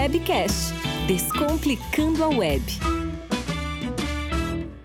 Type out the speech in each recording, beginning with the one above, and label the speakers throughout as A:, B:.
A: Webcast Descomplicando a Web.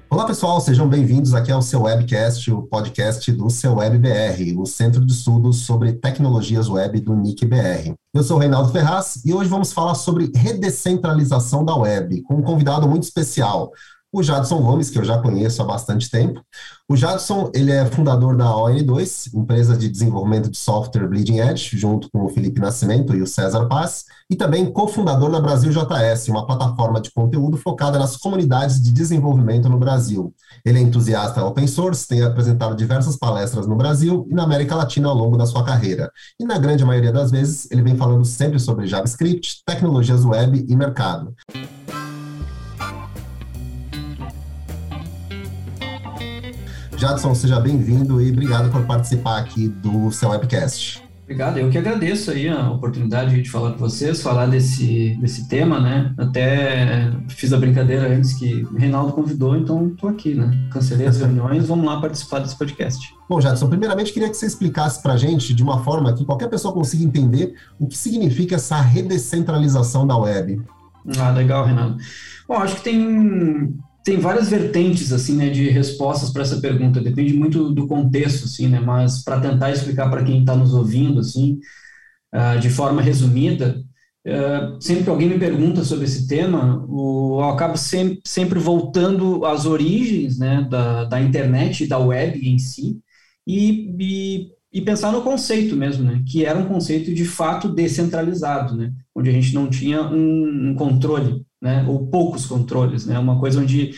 B: Olá pessoal, sejam bem-vindos aqui ao seu Webcast, o podcast do seu WebBR, o Centro de Estudos sobre Tecnologias Web do NIC-BR. Eu sou o Reinaldo Ferraz e hoje vamos falar sobre redescentralização da web, com um convidado muito especial, o Jadson Gomes, que eu já conheço há bastante tempo. O Jadson, ele é fundador da ON2, empresa de desenvolvimento de software Bleeding Edge, junto com o Felipe Nascimento e o César Paz, e também cofundador da Brasil JS, uma plataforma de conteúdo focada nas comunidades de desenvolvimento no Brasil. Ele é entusiasta open source, tem apresentado diversas palestras no Brasil e na América Latina ao longo da sua carreira. E na grande maioria das vezes, ele vem falando sempre sobre JavaScript, tecnologias web e mercado. Jadson, seja bem-vindo e obrigado por participar aqui do seu webcast.
C: Obrigado, eu que agradeço aí a oportunidade de falar com vocês, falar desse, desse tema, né? Até fiz a brincadeira antes que o Reinaldo convidou, então estou aqui, né? Cancelei as reuniões, vamos lá participar desse podcast.
B: Bom, Jadson, primeiramente queria que você explicasse para a gente, de uma forma que qualquer pessoa consiga entender, o que significa essa redescentralização da web.
C: Ah, legal, Renato. Bom, acho que tem tem várias vertentes assim, né, de respostas para essa pergunta. Depende muito do contexto, assim, né? Mas para tentar explicar para quem está nos ouvindo, assim, uh, de forma resumida, uh, sempre que alguém me pergunta sobre esse tema, o, eu acabo sempre, sempre voltando às origens, né, da, da internet da web em si e, e, e pensar no conceito mesmo, né? Que era um conceito de fato descentralizado, né? Onde a gente não tinha um, um controle né, ou poucos controles, né, uma coisa onde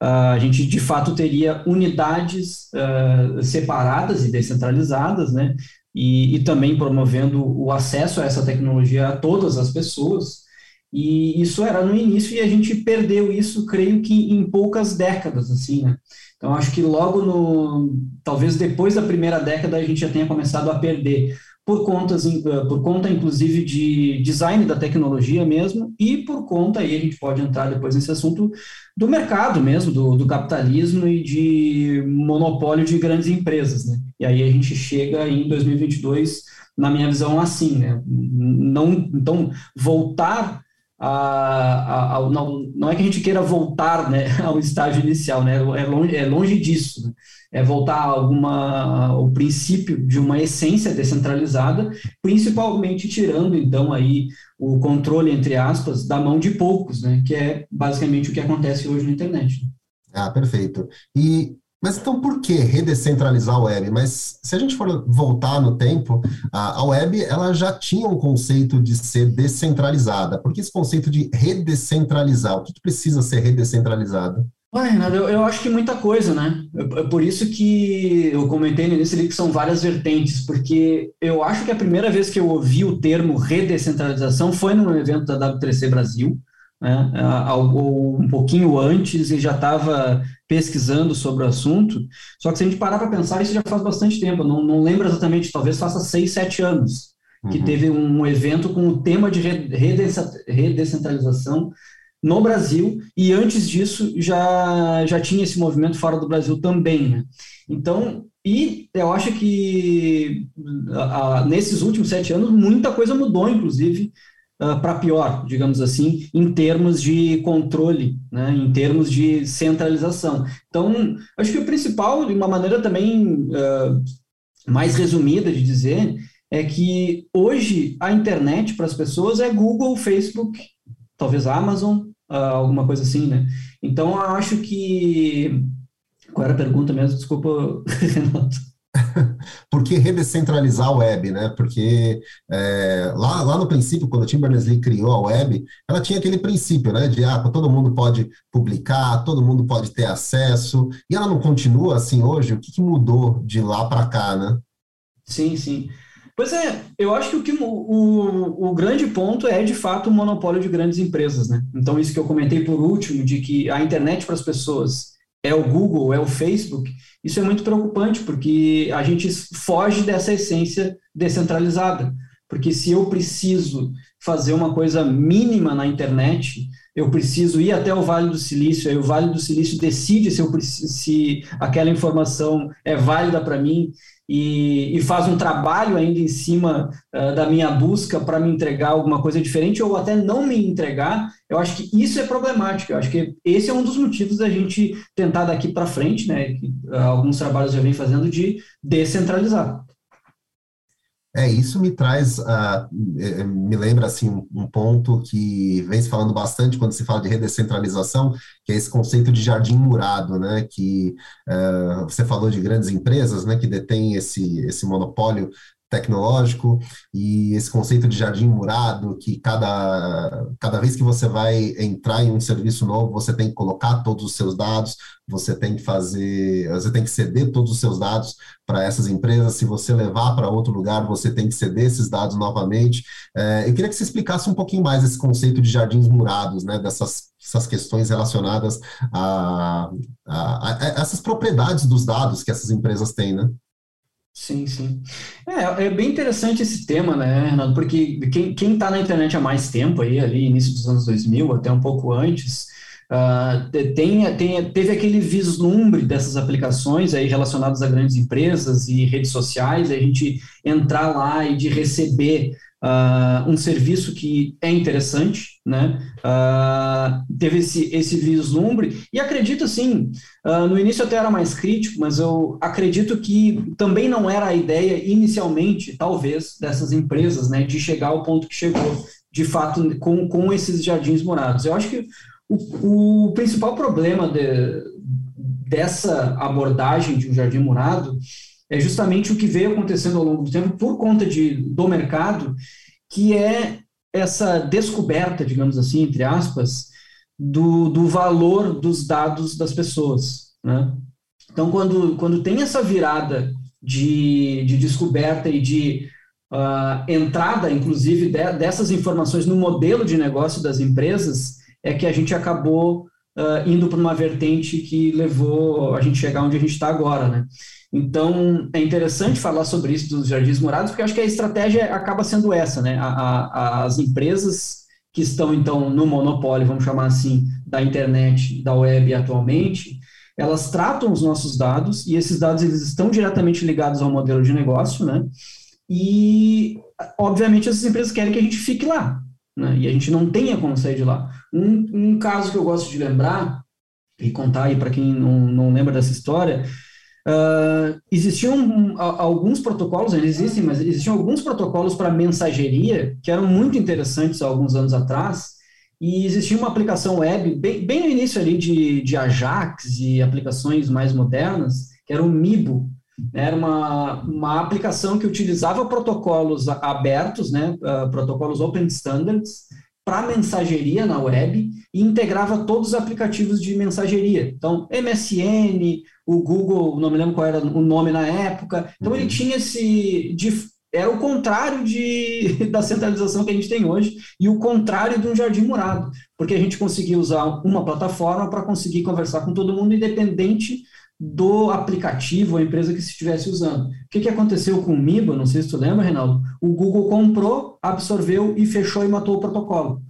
C: uh, a gente de fato teria unidades uh, separadas e descentralizadas, né, e, e, também promovendo o acesso a essa tecnologia a todas as pessoas. E isso era no início e a gente perdeu isso, creio que em poucas décadas, assim, né? Então acho que logo no, talvez depois da primeira década a gente já tenha começado a perder por, contas, eh, por conta, inclusive, de design da tecnologia mesmo, e por conta, aí a gente pode entrar depois nesse assunto, do mercado mesmo, do, do capitalismo e de monopólio de grandes empresas, né? E aí a gente chega em 2022, na minha visão, assim, né? Não, então, voltar a, a, a, não, não é que a gente queira voltar né, ao estágio inicial, né, é, longe, é longe disso, né, é voltar a alguma, ao princípio de uma essência descentralizada, principalmente tirando, então, aí o controle, entre aspas, da mão de poucos, né, que é basicamente o que acontece hoje na internet.
B: Ah, perfeito. E mas então por que redescentralizar a web? Mas se a gente for voltar no tempo, a, web ela já tinha um conceito de ser descentralizada. Por que esse conceito de redescentralizar? O que, que precisa ser redescentralizado?
C: Ué, Renato, eu, eu, acho que muita coisa, né? É, é por isso que eu comentei no início ali que são várias vertentes, porque eu acho que a primeira vez que eu ouvi o termo redescentralização foi num evento da W3C Brasil, né? Algo um pouquinho antes e já estava pesquisando sobre o assunto. Só que se a gente parar para pensar, isso já faz bastante tempo. não, não lembro exatamente, talvez faça seis, sete anos que uhum. teve um evento com o tema de redescentralização no Brasil, e antes disso já, já tinha esse movimento fora do Brasil também, né? Então, e eu acho que a, a, nesses últimos sete anos muita coisa mudou, inclusive, uh, ah, para pior, digamos assim, em termos de controle, né, em termos de centralização. Então, acho que o principal, de uma maneira também uh, mais resumida de dizer, é que hoje a internet para as pessoas é Google, Facebook, talvez Amazon, alguma coisa assim, né? Então, eu acho que. Qual era a pergunta mesmo? Desculpa, Renato.
B: Por que redescentralizar a web, né? Porque é, lá, lá no princípio, quando a Tim Berners-Lee criou a web, ela tinha aquele princípio, né? De ah, todo mundo pode publicar, todo mundo pode ter acesso, e ela não continua assim hoje? O que, que mudou de lá para cá, né?
C: Sim, sim. Pois é, eu acho que o, que o, o, grande ponto é, de fato, o monopólio de grandes empresas, né? Então, isso que eu comentei por último, de que a internet para as pessoas é o Google, é o Facebook, isso é muito preocupante, porque a gente foge dessa essência descentralizada. Porque se eu preciso fazer uma coisa mínima na internet, eu preciso ir até o Vale do Silício, aí o Vale do Silício decide se, eu preciso, se aquela informação é válida para mim e, e, faz um trabalho ainda em cima uh, da minha busca para me entregar alguma coisa diferente ou até não me entregar, eu acho que isso é problemático. Eu acho que esse é um dos motivos da gente tentar daqui para frente, né, que uh, alguns trabalhos já vem fazendo, de descentralizar.
B: É, isso me traz, uh, me lembra assim um, ponto que vem se falando bastante quando se fala de redescentralização, que é esse conceito de jardim murado, né? Que uh, você falou de grandes empresas, né? Que detêm esse esse monopólio tecnológico e esse conceito de jardim murado, que cada, cada vez que você vai entrar em um serviço novo, você tem que colocar todos os seus dados, você tem que fazer, você tem que ceder todos os seus dados para essas empresas. Se você levar para outro lugar, você tem que ceder esses dados novamente. É, eu queria que você explicasse um pouquinho mais esse conceito de jardins murados, né, dessas essas questões relacionadas a, a, a essas propriedades dos dados que essas empresas têm, né?
C: Sim, sim. É, é bem interessante esse tema, né, Renato? Porque quem está na internet há mais tempo, aí, ali, início dos anos 2000, até um pouco antes, uh, tem, tem, teve aquele vislumbre dessas aplicações aí relacionadas a grandes empresas e redes sociais, a gente entrar lá e de receber uh, um serviço que é interessante, né? Uh, teve esse, esse vislumbre, e acredito assim, uh, no início até era mais crítico, mas eu acredito que também não era a ideia inicialmente, talvez, dessas empresas, né, de chegar ao ponto que chegou, de fato, com, com esses jardins morados. Eu acho que o, o principal problema de, dessa abordagem de um jardim morado é justamente o que veio acontecendo ao longo do tempo por conta de, do mercado, que é essa descoberta, digamos assim, entre aspas, do, do valor dos dados das pessoas. Né? Então, quando, quando tem essa virada de, de descoberta e de uh, entrada, inclusive, de, dessas informações no modelo de negócio das empresas, é que a gente acabou uh, indo para uma vertente que levou a gente chegar onde a gente está agora. Né? Então, é interessante falar sobre isso dos jardins morados, porque acho que a estratégia acaba sendo essa, né? A, a, as empresas que estão, então, no monopólio, vamos chamar assim, da internet, da web atualmente, elas tratam os nossos dados, e esses dados eles estão diretamente ligados ao modelo de negócio, né? E, obviamente, essas empresas querem que a gente fique lá, né? E a gente não tenha como sair de lá. Um, um caso que eu gosto de lembrar, e contar aí para quem não, não lembra dessa história, Uh, existiam um, alguns protocolos, eles existem, mas existiam alguns protocolos para mensageria que eram muito interessantes há alguns anos atrás, e existia uma aplicação web, bem, bem no início ali de, de Ajax e aplicações mais modernas, que era o Mibo. Era uma, uma aplicação que utilizava protocolos abertos, né, uh, protocolos Open Standards, para mensageria na web e integrava todos os aplicativos de mensageria. Então, MSN, o Google, não me lembro qual era o nome na época. Então, uhum. ele tinha esse. De, era o contrário de, da centralização que a gente tem hoje e o contrário de um jardim murado, porque a gente conseguia usar uma plataforma para conseguir conversar com todo mundo, independente do aplicativo ou empresa que estivesse usando. O que, que aconteceu com o MIBA? Não sei se tu lembra, Reinaldo. O Google comprou, absorveu e fechou e matou o protocolo.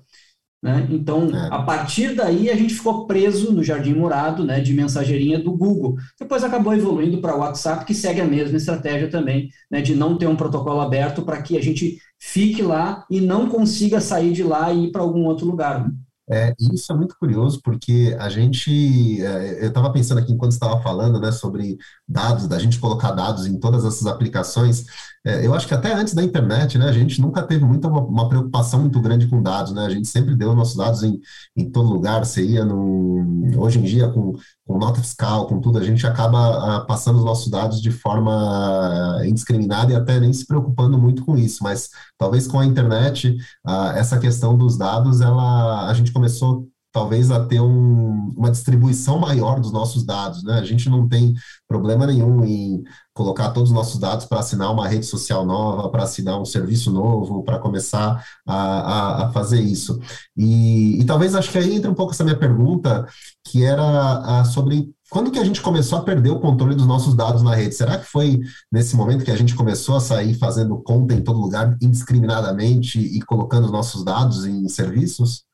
C: Né? Então, é. a partir daí, a gente ficou preso no jardim murado né, de mensageirinha do Google. Depois acabou evoluindo para o WhatsApp, que segue a mesma estratégia também, né, de não ter um protocolo aberto para que a gente fique lá e não consiga sair de lá e ir para algum outro lugar.
B: É, isso é muito curioso, porque a gente, é, eu estava pensando aqui enquanto estava falando, né, sobre dados, da gente colocar dados em todas essas aplicações, é, eu acho que até antes da internet, né, a gente nunca teve muita uma, preocupação muito grande com dados, né, a gente sempre deu nossos dados em, em todo lugar, você ia no, hoje em dia com, com nota fiscal, com tudo, a gente acaba ah, passando os nossos dados de forma indiscriminada e até nem se preocupando muito com isso, mas talvez com a internet, ah, essa questão dos dados, ela, a gente começou talvez a ter um, uma distribuição maior dos nossos dados, né? A gente não tem problema nenhum em colocar todos os nossos dados para assinar uma rede social nova, para assinar um serviço novo, para começar a, a, a, fazer isso. E, e, talvez acho que aí entra um pouco essa minha pergunta, que era sobre quando que a gente começou a perder o controle dos nossos dados na rede? Será que foi nesse momento que a gente começou a sair fazendo conta em todo lugar indiscriminadamente e colocando os nossos dados em serviços?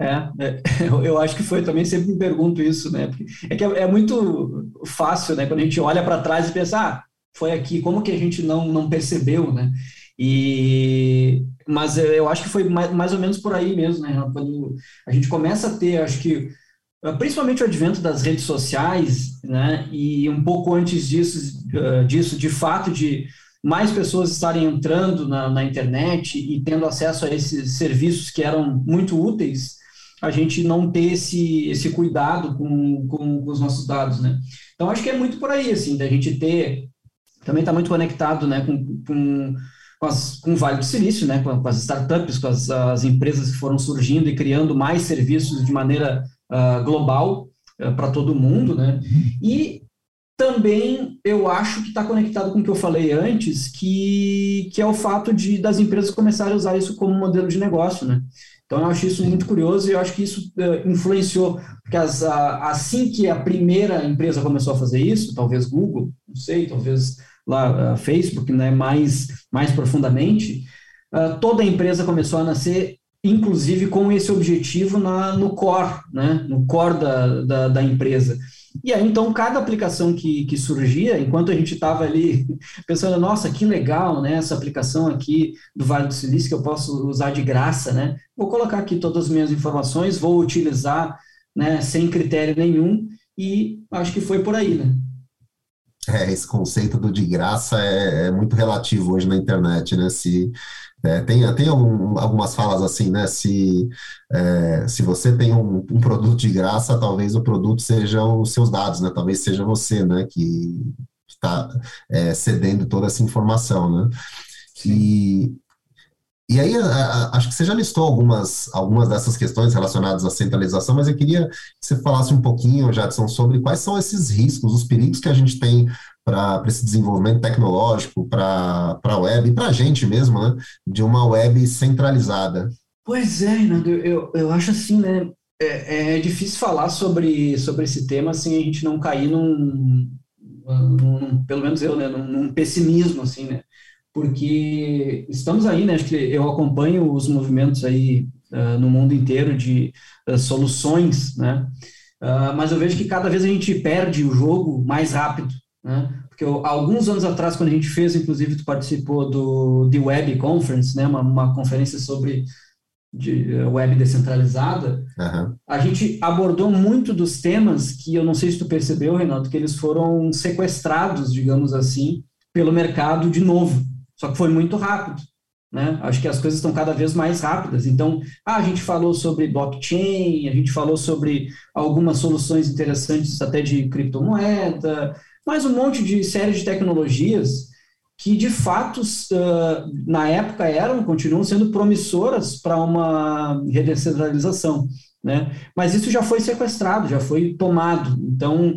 C: É, é, eu acho que foi, também sempre me pergunto isso, né? Porque é que é, é muito fácil, né? Quando a gente olha para trás e pensa, ah, foi aqui, como que a gente não, não percebeu, né? E, mas eu acho que foi mais, mais ou menos por aí mesmo, né? Quando a gente começa a ter, acho que, principalmente o advento das redes sociais, né? E um pouco antes disso, disso de fato, de mais pessoas estarem entrando na, na internet e tendo acesso a esses serviços que eram muito úteis, a gente não ter esse, esse cuidado com, com, com, os nossos dados, né? Então, acho que é muito por aí, assim, da gente ter... Também está muito conectado, né, com, com, com, as, com o Vale do Silício, né, com, com as startups, com as, as, empresas que foram surgindo e criando mais serviços de maneira uh, global uh, para todo mundo, né? E também eu acho que está conectado com o que eu falei antes, que, que é o fato de das empresas começarem a usar isso como modelo de negócio, né? Então, eu acho isso muito curioso e eu acho que isso uh, influenciou, porque as, a, assim que a primeira empresa começou a fazer isso, talvez Google, não sei, talvez lá uh, Facebook, né, mais, mais profundamente, uh, toda a empresa começou a nascer, inclusive com esse objetivo na, no core, né, no core da, da, da empresa. E aí, então, cada aplicação que, que surgia, enquanto a gente estava ali pensando, nossa, que legal, né, essa aplicação aqui do Vale do Silício que eu posso usar de graça, né? Vou colocar aqui todas as minhas informações, vou utilizar, né, sem critério nenhum, e acho que foi por aí, né?
B: É, esse conceito do de graça é, é muito relativo hoje na internet, né? Se é, tem tem algum, algumas falas assim, né? Se, é, se você tem um, um, produto de graça, talvez o produto seja os seus dados, né? Talvez seja você, né? Que está é, cedendo toda essa informação, né? E, e aí, a, a, acho que você já listou algumas, algumas dessas questões relacionadas à centralização, mas eu queria que você falasse um pouquinho, Jadson, sobre quais são esses riscos, os perigos que a gente tem para esse desenvolvimento tecnológico, para a web e para a gente mesmo, né, de uma web centralizada.
C: Pois é, Renato, eu, eu acho assim, né, é, é difícil falar sobre, sobre esse tema sem a gente não cair num, num pelo menos eu, né, num, num pessimismo, assim, né, porque estamos aí, né, acho que eu acompanho os movimentos aí uh, no mundo inteiro de uh, soluções, né, uh, mas eu vejo que cada vez a gente perde o jogo mais rápido, né? Porque eu, alguns anos atrás, quando a gente fez, inclusive, tu participou do The Web Conference, né? Uma, uma conferência sobre de eh, web descentralizada, uhum. a gente abordou muito dos temas que eu não sei se tu percebeu, Renato, que eles foram sequestrados, digamos assim, pelo mercado de novo. Só que foi muito rápido. Né? Acho que as coisas estão cada vez mais rápidas. Então, ah, a gente falou sobre blockchain, a gente falou sobre algumas soluções interessantes até de criptomoeda, mais um monte de série de tecnologias que, de fato, uh, na época eram, continuam sendo promissoras para uma redescentralização, né? Mas isso já foi sequestrado, já foi tomado. Então,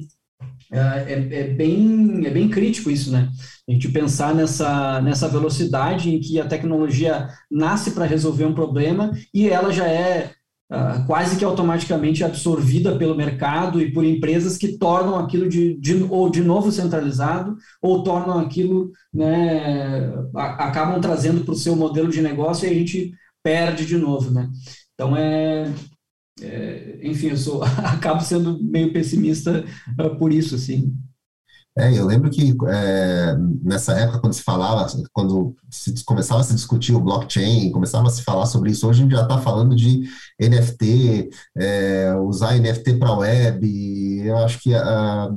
C: uh, é, é, bem, é bem crítico isso, né? A gente pensar nessa, nessa velocidade em que a tecnologia nasce para resolver um problema e ela já é uh, quase que automaticamente absorvida pelo mercado e por empresas que tornam aquilo de, de ou de novo centralizado ou tornam aquilo, né, a, acabam trazendo para o seu modelo de negócio e a gente perde de novo, né? Então é, é enfim, eu sou acabo sendo meio pessimista uh, por isso, assim.
B: É, eu lembro que é, nessa época, quando se falava, quando se começava a se discutir o blockchain, começava a se falar sobre isso, hoje a gente já está falando de NFT, é, usar NFT para web, eu acho que a,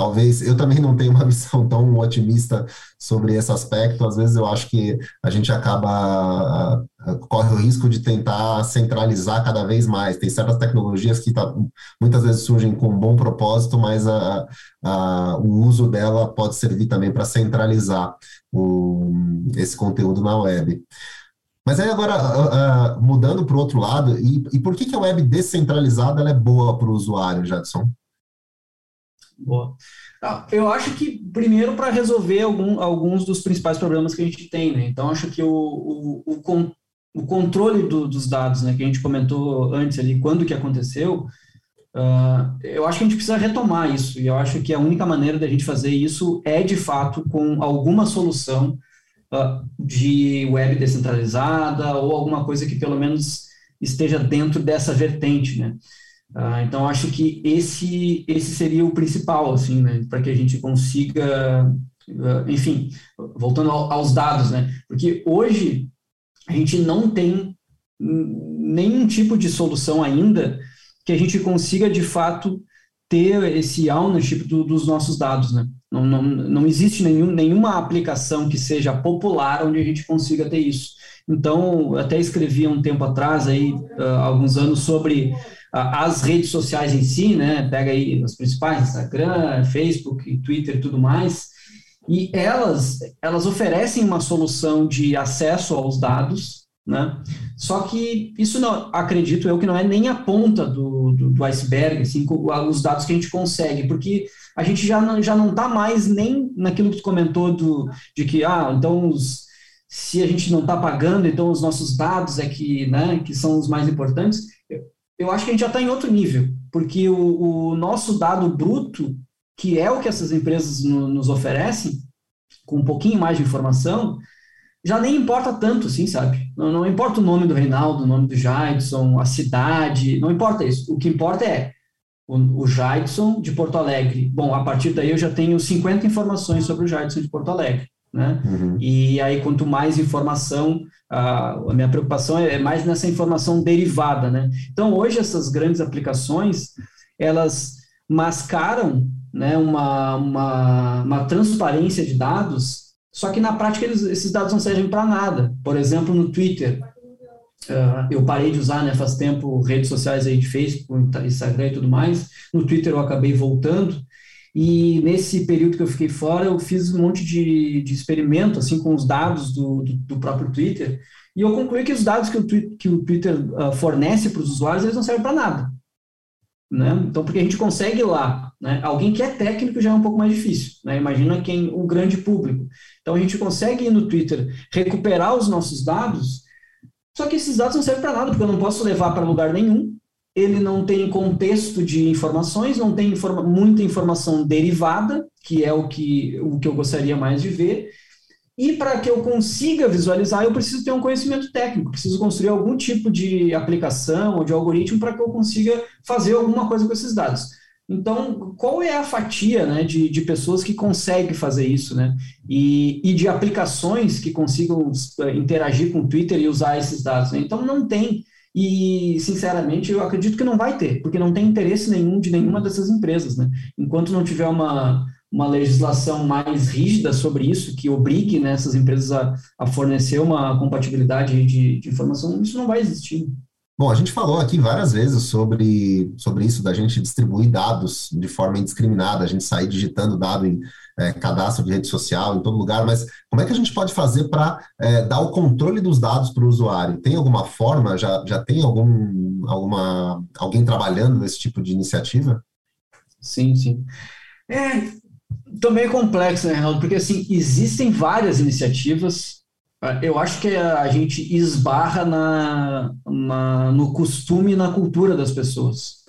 B: talvez eu também não tenho uma visão tão otimista sobre esse aspecto. Às vezes eu acho que a gente acaba corre o risco de tentar centralizar cada vez mais. Tem certas tecnologias que tá, muitas vezes surgem com um bom propósito, mas a, a, o uso dela pode servir também para centralizar o, esse conteúdo na web. Mas aí agora, uh, mudando para o outro lado, e, e, por que, que a web descentralizada é boa para o usuário, Jadson?
C: Boa. Ah, eu acho que, primeiro, para resolver algum, alguns dos principais problemas que a gente tem, né? Então, acho que o, o, o, o controle do, dos dados, né, que a gente comentou antes ali, quando que aconteceu, uh, eu acho que a gente precisa retomar isso, e eu acho que a única maneira da gente fazer isso é, de fato, com alguma solução uh, de web descentralizada, ou alguma coisa que, pelo menos, esteja dentro dessa vertente, né? Uh, então, acho que esse, esse seria o principal, assim, né? Para que a gente consiga, uh, enfim, voltando ao, aos dados, né? Porque hoje a gente não tem nenhum tipo de solução ainda que a gente consiga, de fato, ter esse ownership do, dos nossos dados, né? Não, não, não existe nenhum, nenhuma aplicação que seja popular onde a gente consiga ter isso. Então, até escrevi um tempo atrás, aí, uh, alguns anos, sobre uh, as redes sociais em si, né? Pega aí as principais, Instagram, Facebook, Twitter e tudo mais. E elas, elas oferecem uma solução de acesso aos dados, né? Só que isso não, acredito eu que não é nem a ponta do, do, do iceberg, assim, os dados que a gente consegue, porque a gente já não já não está mais nem naquilo que tu comentou do, de que ah, então os, se a gente não está pagando, então os nossos dados é que, né, que são os mais importantes, eu, acho que a gente já está em outro nível, porque o, o, nosso dado bruto, que é o que essas empresas no, nos oferecem, com um pouquinho mais de informação, já nem importa tanto, assim, sabe? Não, não importa o nome do Reinaldo, o nome do Jadson, a cidade, não importa isso. O que importa é o, o de Porto Alegre. Bom, a partir daí eu já tenho 50 informações sobre o Jadson de Porto Alegre né? Uhum. E aí, quanto mais informação, a, minha preocupação é, é mais nessa informação derivada, né? Então, hoje, essas grandes aplicações, elas mascaram né, uma, uma, uma transparência de dados, só que na prática eles, esses dados não servem para nada. Por exemplo, no Twitter, uh, eu parei de usar né, faz tempo redes sociais aí de Facebook, Instagram e tudo mais. No Twitter eu acabei voltando, e nesse período que eu fiquei fora, eu fiz um monte de, de experimento, assim, com os dados do, do, do próprio Twitter, e eu concluí que os dados que o, que o Twitter uh, fornece para os usuários, eles não servem para nada. Né? Então, porque a gente consegue lá, né? alguém que é técnico já é um pouco mais difícil, né? imagina quem, o grande público. Então, a gente consegue ir no Twitter, recuperar os nossos dados, só que esses dados não servem para nada, porque eu não posso levar para lugar nenhum, ele não tem contexto de informações, não tem informa muita informação derivada, que é o que, o que eu gostaria mais de ver. E para que eu consiga visualizar, eu preciso ter um conhecimento técnico, preciso construir algum tipo de aplicação ou de algoritmo para que eu consiga fazer alguma coisa com esses dados. Então, qual é a fatia né, de, de pessoas que conseguem fazer isso, né? E, e de aplicações que consigam eh, interagir com o Twitter e usar esses dados? Né? Então, não tem e, sinceramente, eu acredito que não vai ter, porque não tem interesse nenhum de nenhuma dessas empresas, né? Enquanto não tiver uma, uma legislação mais rígida sobre isso, que obrigue né, essas empresas a, a fornecer uma compatibilidade de, de informação, isso não vai existir.
B: Bom, a gente falou aqui várias vezes sobre, sobre isso, da gente distribuir dados de forma indiscriminada, a gente sair digitando dado em é, cadastro de rede social, em todo lugar, mas como é que a gente pode fazer para é, dar o controle dos dados para o usuário? Tem alguma forma? Já, já tem algum, alguma, alguém trabalhando nesse tipo de iniciativa?
C: Sim, sim. É também é complexo, né, Reinaldo? Porque assim, existem várias iniciativas eu acho que a gente esbarra na, na, no costume e na cultura das pessoas.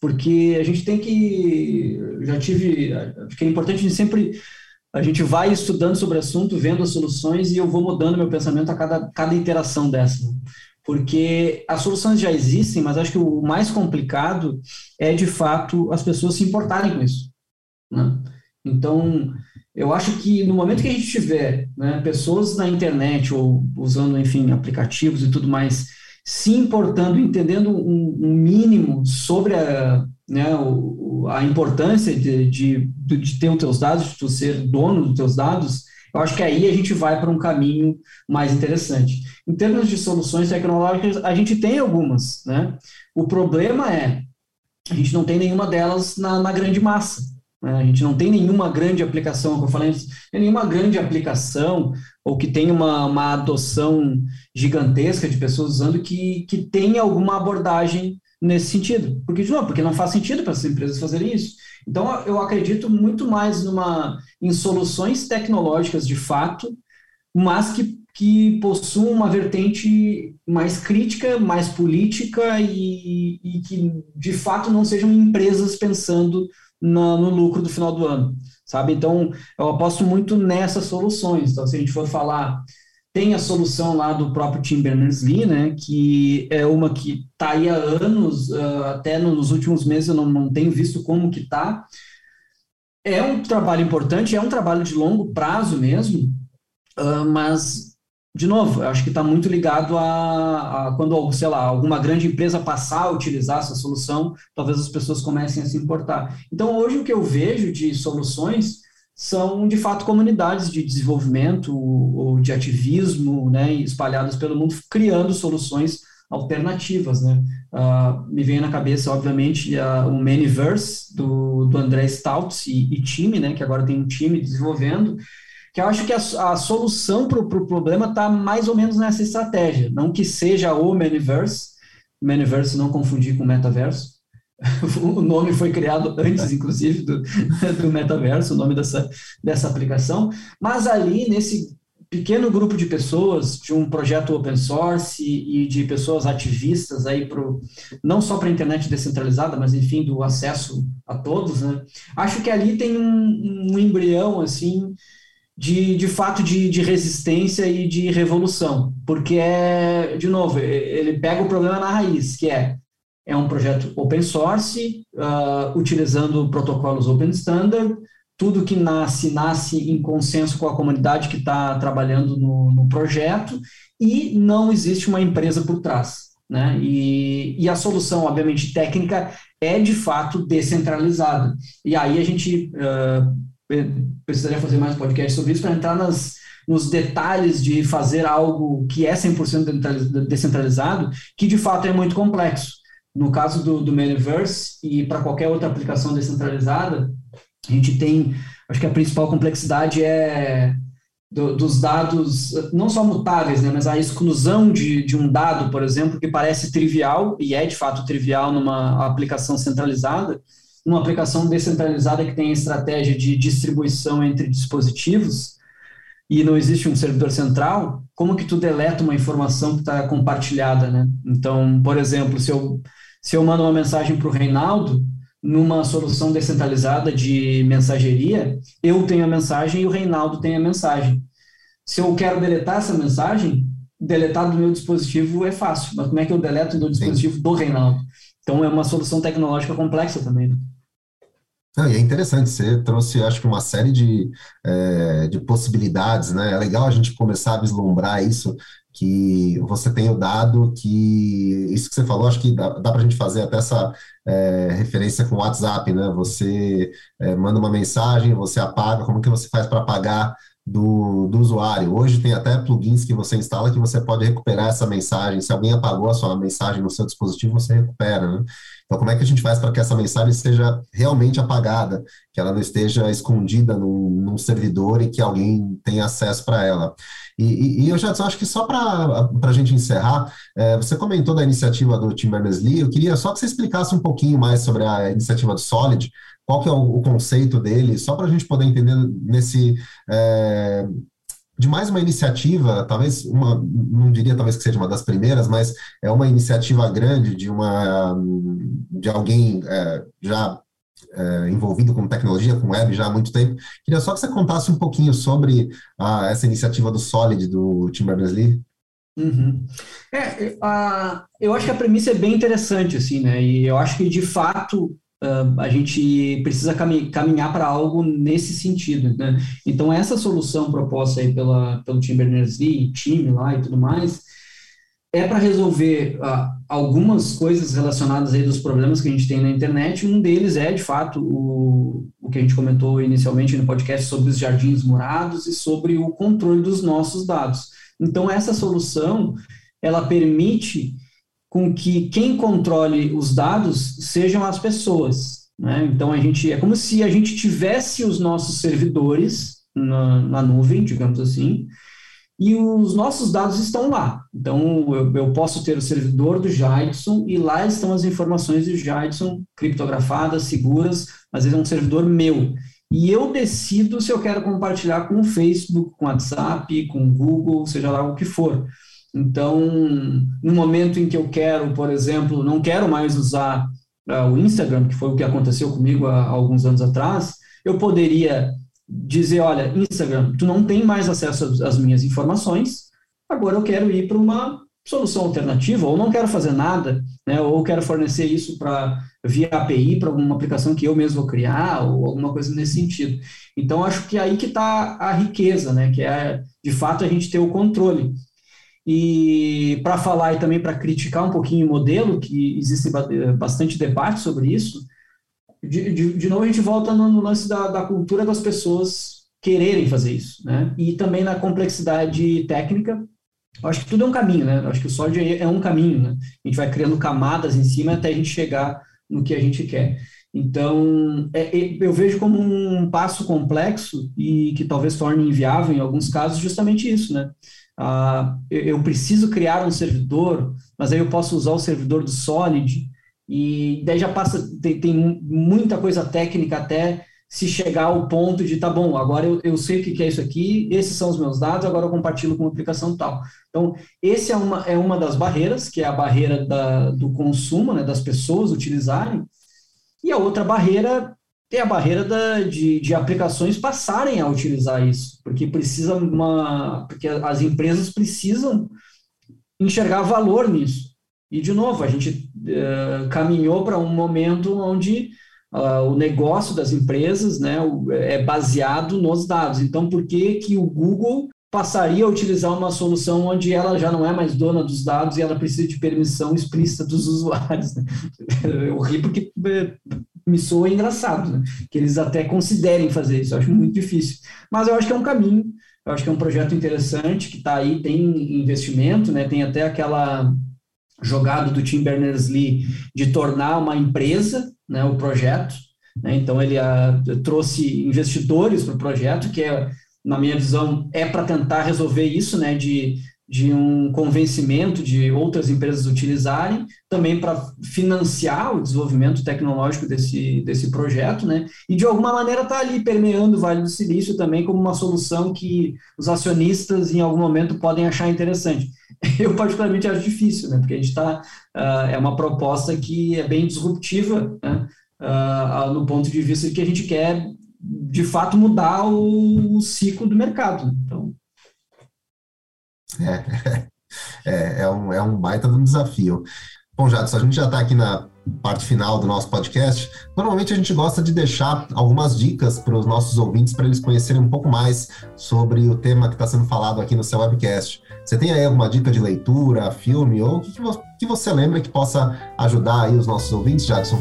C: Porque a gente tem que. Já tive. Acho que é importante a gente sempre. A gente vai estudando sobre o assunto, vendo as soluções e eu vou mudando meu pensamento a cada, cada interação dessa. Porque as soluções já existem, mas acho que o mais complicado é, de fato, as pessoas se importarem com isso. Né? Então, eu acho que no momento que a gente tiver né, pessoas na internet ou usando, enfim, aplicativos e tudo mais, se importando, entendendo um, um mínimo sobre a, né, o, a importância de, de, de ter os teus dados, de tu ser dono dos teus dados, eu acho que aí a gente vai para um caminho mais interessante. Em termos de soluções tecnológicas, a gente tem algumas, né? O problema é a gente não tem nenhuma delas na, na grande massa. Né? A gente não tem nenhuma grande aplicação, como eu falei antes, nenhuma grande aplicação ou que tenha uma, uma adoção gigantesca de pessoas usando que, que tenha alguma abordagem nesse sentido. Porque, de novo, porque não faz sentido para as empresas fazerem isso. Então, eu acredito muito mais numa, em soluções tecnológicas de fato, mas que, que possuam uma vertente mais crítica, mais política e, e que, de fato, não sejam empresas pensando no, no lucro do final do ano, sabe? Então, eu aposto muito nessas soluções. Então, se a gente for falar tem a solução lá do próprio Tim Berners-Lee, né, que é uma que está aí há anos, uh, até nos últimos meses eu não, não tenho visto como que está. É um trabalho importante, é um trabalho de longo prazo mesmo, uh, mas, de novo, acho que está muito ligado a, a, quando, sei lá, alguma grande empresa passar a utilizar essa solução, talvez as pessoas comecem a se importar. Então, hoje o que eu vejo de soluções são de fato comunidades de desenvolvimento ou de ativismo, né, espalhadas pelo mundo, criando soluções alternativas, né. Uh, me vem na cabeça, obviamente, uh, o Manyverse do, do André Stouts e, e, time, né, que agora tem um time desenvolvendo, que eu acho que a, a solução para o pro problema está mais ou menos nessa estratégia, não que seja o Manyverse, Manyverse não confundir com metaverso, o nome foi criado antes, inclusive, do, do metaverso, o nome dessa, dessa aplicação, mas ali, nesse pequeno grupo de pessoas, de um projeto open source e, de pessoas ativistas aí pro, não só para a internet descentralizada, mas enfim, do acesso a todos, né? Acho que ali tem um, um embrião, assim, de, de fato de, de resistência e de revolução, porque é, de novo, ele pega o problema na raiz, que é é um projeto open source, uh, utilizando protocolos open standard. Tudo que nasce, nasce em consenso com a comunidade que está trabalhando no, no, projeto e não existe uma empresa por trás. Né? E, e a solução, obviamente, técnica é de fato descentralizada. E aí a gente uh, precisaria fazer mais podcast sobre isso para entrar nas, nos detalhes de fazer algo que é 100% descentralizado, que de fato é muito complexo. No caso do, do Manyverse e para qualquer outra aplicação descentralizada, a gente tem, acho que a principal complexidade é do, dos dados, não só mutáveis, né, mas a exclusão de, de um dado, por exemplo, que parece trivial, e é de fato trivial numa aplicação centralizada, numa aplicação descentralizada que tem a estratégia de distribuição entre dispositivos, e não existe um servidor central, como que tu deleta uma informação que está compartilhada, né? Então, por exemplo, se eu se eu mando uma mensagem para o Reinaldo, numa solução descentralizada de mensageria, eu tenho a mensagem e o Reinaldo tem a mensagem. Se eu quero deletar essa mensagem, deletar do meu dispositivo é fácil, mas como é que eu deleto do dispositivo Sim. do Reinaldo? Então é uma solução tecnológica complexa também. Né?
B: E é interessante, você trouxe, acho que, uma série de, é, de possibilidades, né? É legal a gente começar a vislumbrar isso que você tem o dado que isso que você falou, acho que dá, dá para a gente fazer até essa é, referência com o WhatsApp, né? Você é, manda uma mensagem, você apaga, como que você faz para apagar do, do usuário? Hoje tem até plugins que você instala que você pode recuperar essa mensagem. Se alguém apagou a sua mensagem no seu dispositivo, você recupera, né? Então, como é que a gente faz para que essa mensagem seja realmente apagada, que ela não esteja escondida num, num servidor e que alguém tenha acesso para ela? E, e, e, eu já acho que só para a gente encerrar, é, você comentou da iniciativa do Tim Berners-Lee, eu queria só que você explicasse um pouquinho mais sobre a iniciativa do Solid, qual que é o, o conceito dele, só para a gente poder entender nesse... É, de mais uma iniciativa, talvez uma, não diria talvez que seja uma das primeiras, mas é uma iniciativa grande de uma de alguém é, já é, envolvido com tecnologia, com web já há muito tempo. Queria só que você contasse um pouquinho sobre essa iniciativa do Solid do Tim Berners-Lee.
C: Uhum. É, a, eu acho que a premissa é bem interessante, assim, né? E eu acho que de fato Uh, a gente precisa caminhar para algo nesse sentido, né? Então, essa solução proposta aí pela, pelo Tim Berners-Lee, time lá e tudo mais, é para resolver uh, algumas coisas relacionadas aí dos problemas que a gente tem na internet. Um deles é, de fato, o, o que a gente comentou inicialmente no podcast sobre os jardins morados e sobre o controle dos nossos dados. Então, essa solução, ela permite com que quem controle os dados sejam as pessoas. Né? Então, a gente é como se a gente tivesse os nossos servidores na, na nuvem, digamos assim, e os nossos dados estão lá. Então, eu, eu, posso ter o servidor do Jadson e lá estão as informações do Jadson criptografadas, seguras, mas ele é um servidor meu. E eu decido se eu quero compartilhar com o Facebook, com o WhatsApp, com o Google, seja lá o que for. Então, no momento em que eu quero, por exemplo, não quero mais usar uh, o Instagram, que foi o que aconteceu comigo há, há alguns anos atrás, eu poderia dizer, olha, Instagram, tu não tem mais acesso às minhas informações, agora eu quero ir para uma solução alternativa, ou não quero fazer nada, né, ou quero fornecer isso para via API para alguma aplicação que eu mesmo vou criar, ou alguma coisa nesse sentido. Então, acho que é aí que está a riqueza, né, que é, de fato, a gente ter o controle. E para falar e também para criticar um pouquinho o modelo, que existe bastante debate sobre isso, de, de, de novo a gente volta no, no lance da, da cultura das pessoas quererem fazer isso, né? E também na complexidade técnica. Acho que tudo é um caminho, né? Acho que o SOD é um caminho, né? A gente vai criando camadas em cima até a gente chegar no que a gente quer. Então, é, é, eu vejo como um passo complexo e que talvez torne inviável em alguns casos justamente isso, né? Ah, eu preciso criar um servidor, mas aí eu posso usar o servidor do Solid, e daí já passa, tem, tem muita coisa técnica até se chegar ao ponto de, tá bom, agora eu, eu sei o que é isso aqui, esses são os meus dados, agora eu compartilho com uma aplicação tal. Então, esse é uma, é uma das barreiras, que é a barreira da, do consumo, né, das pessoas utilizarem, e a outra barreira é a barreira da, de, de aplicações passarem a utilizar isso, porque precisa uma, porque as empresas precisam enxergar valor nisso. E, de novo, a gente uh, caminhou para um momento onde uh, o negócio das empresas né, é baseado nos dados. Então, por que, que o Google passaria a utilizar uma solução onde ela já não é mais dona dos dados e ela precisa de permissão explícita dos usuários? Né? Eu ri porque eh, me soa engraçado, né? que eles até considerem fazer isso. Eu acho muito difícil. Mas eu acho que é um caminho, eu acho que é um projeto interessante que está aí, tem investimento, né? tem até aquela jogado do Tim Berners-Lee de tornar uma empresa né, o projeto. Né, então, ele a, ah, trouxe investidores para o projeto, que é, na minha visão, é para tentar resolver isso, né, de, de um convencimento de outras empresas utilizarem, também para financiar o desenvolvimento tecnológico desse, desse projeto, né, e de alguma maneira está ali permeando o Vale do Silício também como uma solução que os acionistas, em algum momento, podem achar interessante eu particularmente acho difícil, né? Porque a gente está uh, é uma proposta que é bem disruptiva, né? Uh, no ponto de vista de que a gente quer de fato mudar o, o ciclo do mercado. Então,
B: é, é, é, um, é um baita de um desafio. Bom, Jadson, a gente já está aqui na parte final do nosso podcast, normalmente a gente gosta de deixar algumas dicas para os nossos ouvintes para eles conhecerem um pouco mais sobre o tema que está sendo falado aqui no seu webcast. Você tem aí alguma dica de leitura, filme ou o que, que você lembra que possa ajudar aí os nossos ouvintes, Jadson?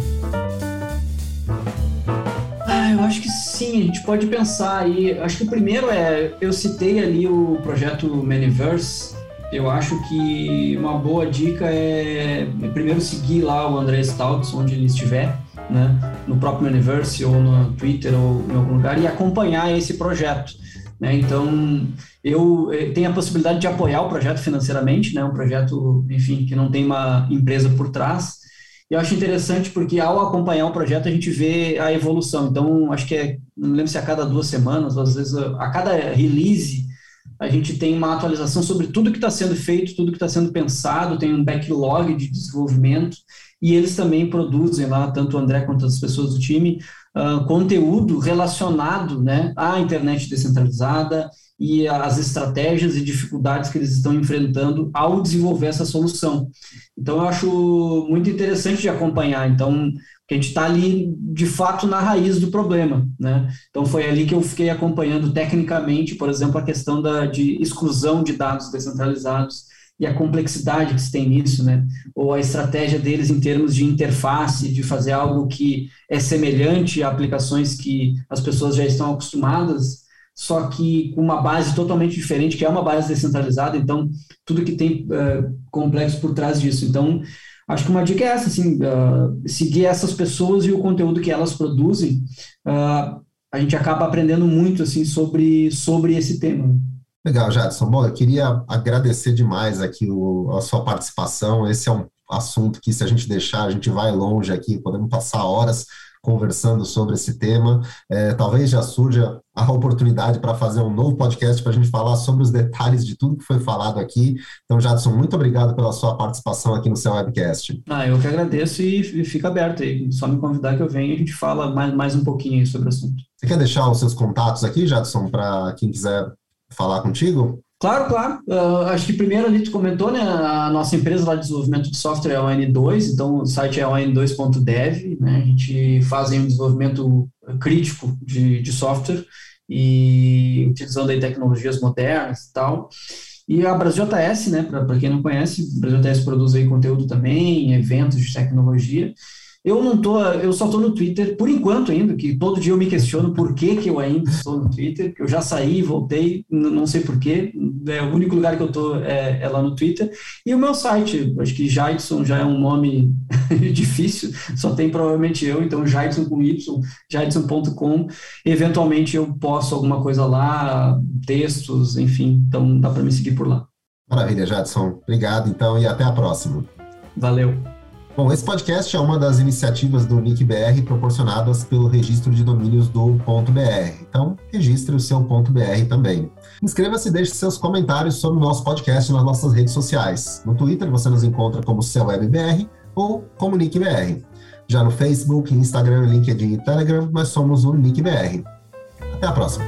C: Eu acho que sim, a gente pode pensar aí. Acho que o primeiro é, eu citei ali o projeto Manyverse, eu acho que uma boa dica é primeiro seguir lá o André Stouts, onde ele estiver, né, no próprio Universe ou no Twitter ou em algum lugar, e acompanhar esse projeto. Né? Então, eu eh, tenho a possibilidade de apoiar o projeto financeiramente, né, um projeto, enfim, que não tem uma empresa por trás, e eu acho interessante porque ao acompanhar o projeto a gente vê a evolução. Então, acho que é, não lembro se é a cada duas semanas, às vezes a cada release, a gente tem uma atualização sobre tudo que está sendo feito, tudo que está sendo pensado, tem um backlog de desenvolvimento, e eles também produzem lá, tanto o André quanto as pessoas do time, uh, conteúdo relacionado né, à internet descentralizada e às estratégias e dificuldades que eles estão enfrentando ao desenvolver essa solução. Então, eu acho muito interessante de acompanhar. Então, que a gente está ali de fato na raiz do problema, né? Então foi ali que eu fiquei acompanhando tecnicamente, por exemplo, a questão da de exclusão de dados descentralizados e a complexidade que se tem nisso, né? Ou a estratégia deles em termos de interface, de fazer algo que é semelhante a aplicações que as pessoas já estão acostumadas, só que com uma base totalmente diferente, que é uma base descentralizada. Então tudo que tem uh, complexo por trás disso. Então acho que uma dica é essa, assim, uh, seguir essas pessoas e o conteúdo que elas produzem, uh, a gente acaba aprendendo muito, assim, sobre, sobre esse tema.
B: Legal, Jadson. Bom, eu queria agradecer demais aqui o, a sua participação. Esse é um assunto que, se a gente deixar, a gente vai longe aqui, podemos passar horas conversando sobre esse tema. É, talvez já surja a oportunidade para fazer um novo podcast para a gente falar sobre os detalhes de tudo que foi falado aqui. Então, Jadson, muito obrigado pela sua participação aqui no seu webcast.
C: Ah, eu que agradeço e, e fica aberto aí. Só me convidar que eu venho e a gente fala mais, mais um pouquinho sobre o assunto.
B: Você quer deixar os seus contatos aqui, Jadson, para quem quiser falar contigo?
C: Claro, claro. Uh, acho que primeiro ali tu comentou, né? A nossa empresa lá de desenvolvimento de software é o N2, então o site é o N2.dev, né? A gente faz um desenvolvimento crítico de, de software e utilizando aí tecnologias modernas e tal. E a BrasilJS, né, para quem não conhece, a BrasilJS produz aí conteúdo também, eventos de tecnologia. Eu não tô, eu só estou no Twitter por enquanto ainda, que todo dia eu me questiono por que, que eu ainda estou no Twitter, que eu já saí, voltei, não sei porquê, é, o único lugar que eu estou é, é, lá no Twitter. E o meu site, acho que Jaidson já é um nome difícil, só tem provavelmente eu, então Jaidson com Y, jaidson.com, eventualmente eu posto alguma coisa lá, textos, enfim, então dá para me seguir por lá.
B: Maravilha, Jadson. Obrigado, então, e até a próxima.
C: Valeu.
B: Bom, esse podcast é uma das iniciativas do NICBR proporcionadas pelo registro de domínios do .br. Então, registre o seu .br também. Inscreva-se e deixe seus comentários sobre o nosso podcast nas nossas redes sociais. No Twitter você nos encontra como CELWebBR ou como NICBR. Já no Facebook, Instagram, LinkedIn e Telegram, nós somos o NICBR. Até a próxima!